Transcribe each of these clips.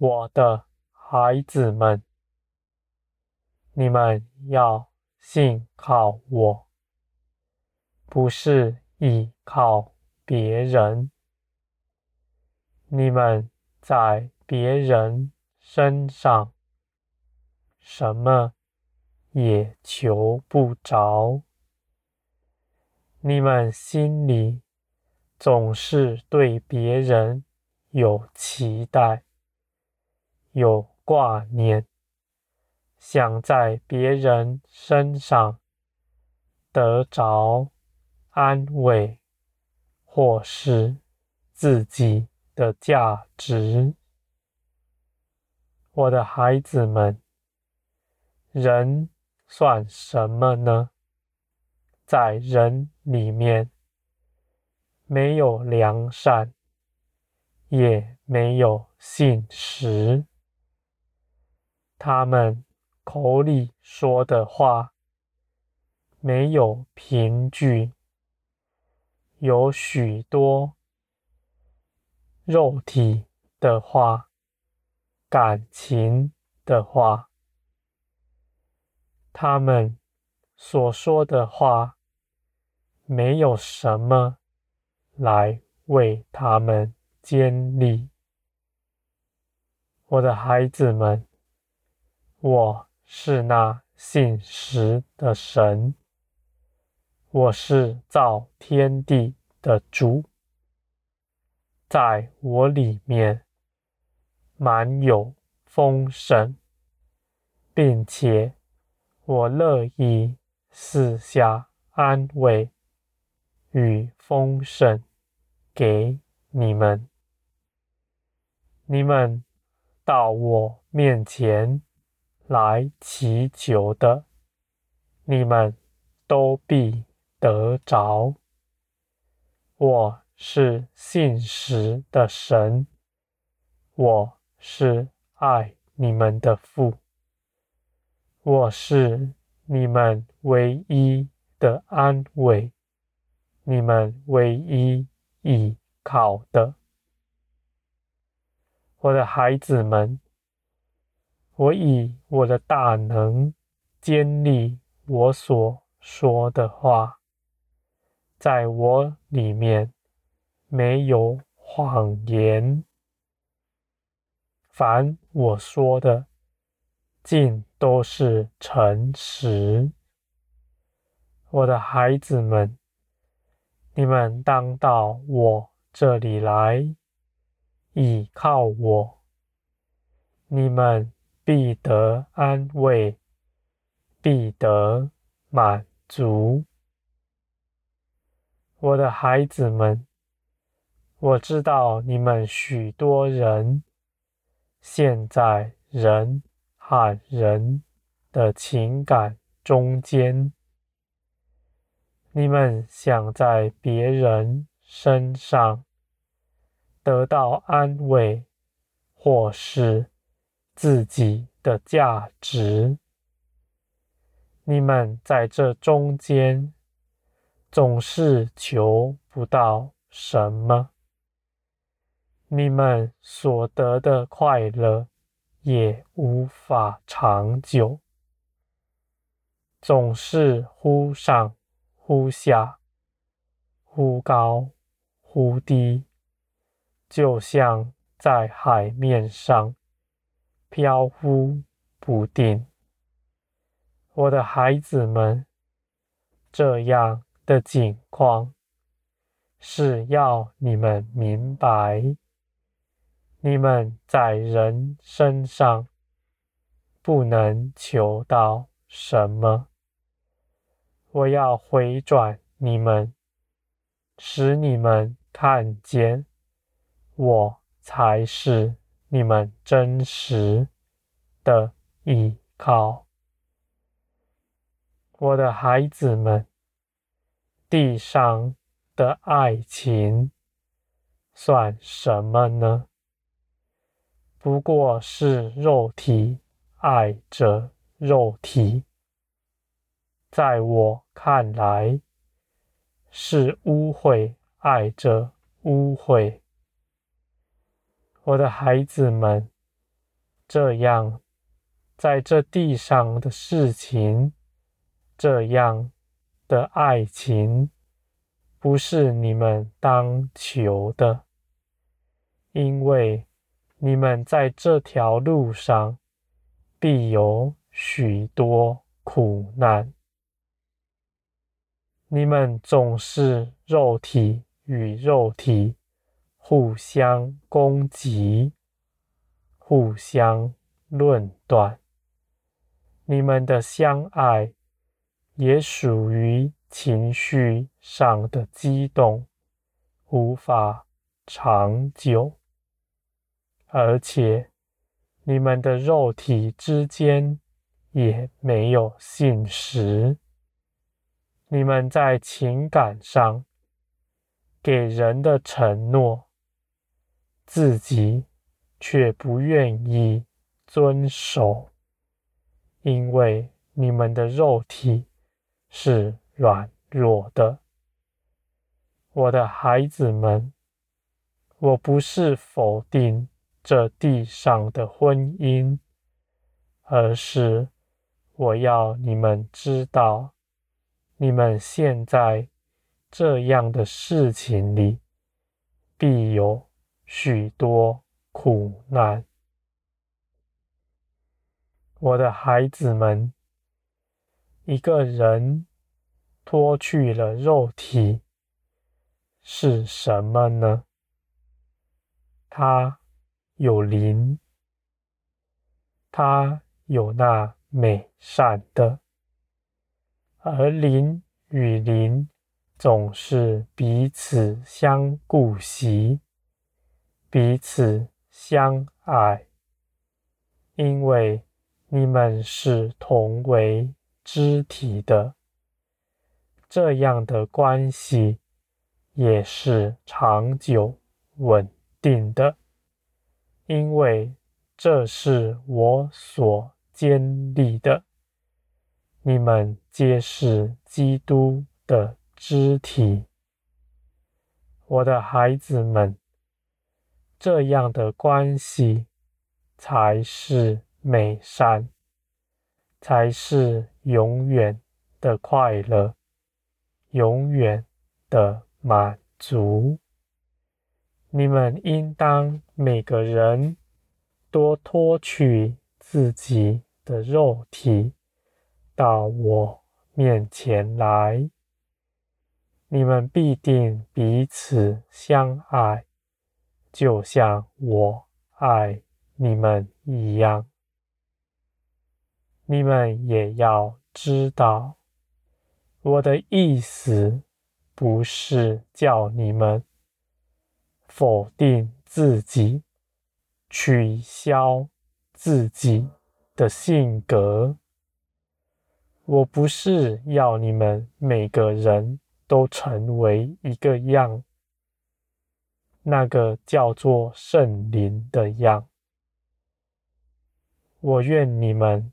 我的孩子们，你们要信靠我，不是依靠别人。你们在别人身上什么也求不着。你们心里总是对别人有期待，有挂念，想在别人身上得着安慰，或是自己的价值。我的孩子们，人算什么呢？在人里面，没有良善，也没有信实。他们口里说的话，没有凭据，有许多肉体的话，感情的话，他们所说的话，没有什么来为他们建立。我的孩子们，我是那信实的神，我是造天地的主，在我里面满有丰盛，并且我乐意四下安慰。与丰盛给你们，你们到我面前来祈求的，你们都必得着。我是信实的神，我是爱你们的父，我是你们唯一的安慰。你们唯一依靠的，我的孩子们，我以我的大能坚立我所说的话，在我里面没有谎言，凡我说的尽都是诚实。我的孩子们。你们当到我这里来，倚靠我，你们必得安慰，必得满足。我的孩子们，我知道你们许多人陷在人和人的情感中间。你们想在别人身上得到安慰，或是自己的价值，你们在这中间总是求不到什么，你们所得的快乐也无法长久，总是忽上。忽下，忽高忽低，就像在海面上。飘忽不定。我的孩子们，这样的境况是要你们明白：你们在人身上不能求到什么。我要回转你们，使你们看见，我才是你们真实的依靠。我的孩子们，地上的爱情算什么呢？不过是肉体爱着肉体。在我看来，是污秽爱着污秽。我的孩子们，这样，在这地上的事情，这样的爱情，不是你们当求的，因为你们在这条路上必有许多苦难。你们总是肉体与肉体互相攻击，互相论断。你们的相爱也属于情绪上的激动，无法长久，而且你们的肉体之间也没有信实。你们在情感上给人的承诺，自己却不愿意遵守，因为你们的肉体是软弱的。我的孩子们，我不是否定这地上的婚姻，而是我要你们知道。你们现在这样的事情里，必有许多苦难。我的孩子们，一个人脱去了肉体是什么呢？他有灵，他有那美善的。而灵与灵总是彼此相顾惜，彼此相爱，因为你们是同为肢体的。这样的关系也是长久稳定的，因为这是我所建立的。你们皆是基督的肢体，我的孩子们，这样的关系才是美善，才是永远的快乐，永远的满足。你们应当每个人多脱去自己的肉体。到我面前来，你们必定彼此相爱，就像我爱你们一样。你们也要知道，我的意思不是叫你们否定自己，取消自己的性格。我不是要你们每个人都成为一个样，那个叫做圣灵的样。我愿你们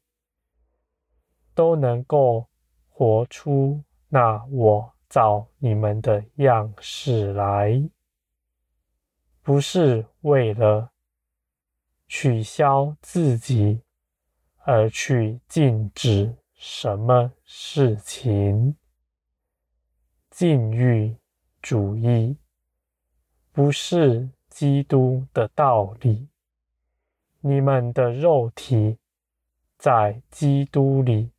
都能够活出那我造你们的样式来，不是为了取消自己而去禁止。什么事情？禁欲主义不是基督的道理。你们的肉体在基督里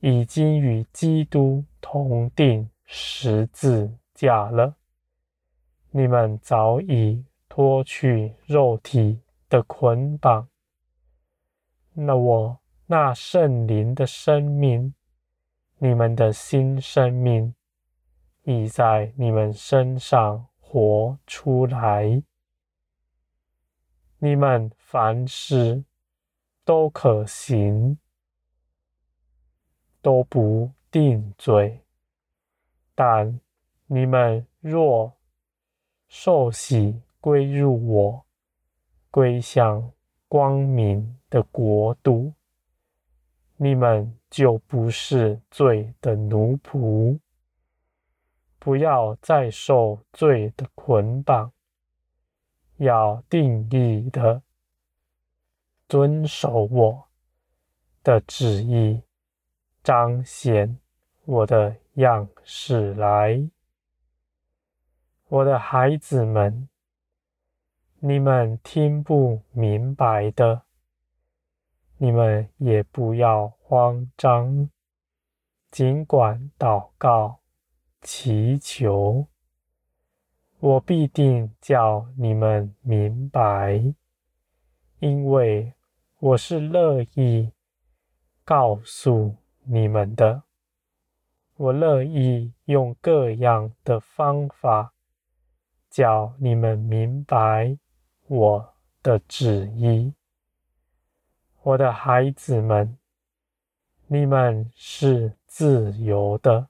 已经与基督同钉十字架了。你们早已脱去肉体的捆绑。那我。那圣灵的生命，你们的新生命已在你们身上活出来。你们凡事都可行，都不定罪。但你们若受洗归入我，归向光明的国度。你们就不是罪的奴仆，不要再受罪的捆绑，要定义的遵守我的旨意，彰显我的样式来。我的孩子们，你们听不明白的，你们也不要慌张，尽管祷告、祈求，我必定叫你们明白，因为我是乐意告诉你们的。我乐意用各样的方法，叫你们明白我的旨意。我的孩子们，你们是自由的，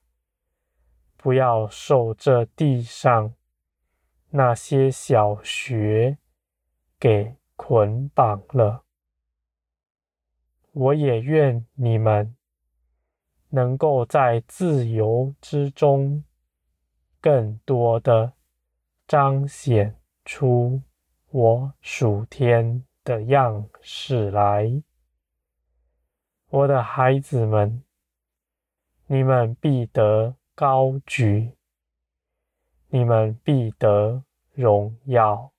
不要受这地上那些小学给捆绑了。我也愿你们能够在自由之中，更多的彰显出我属天的样式来，我的孩子们，你们必得高举，你们必得荣耀，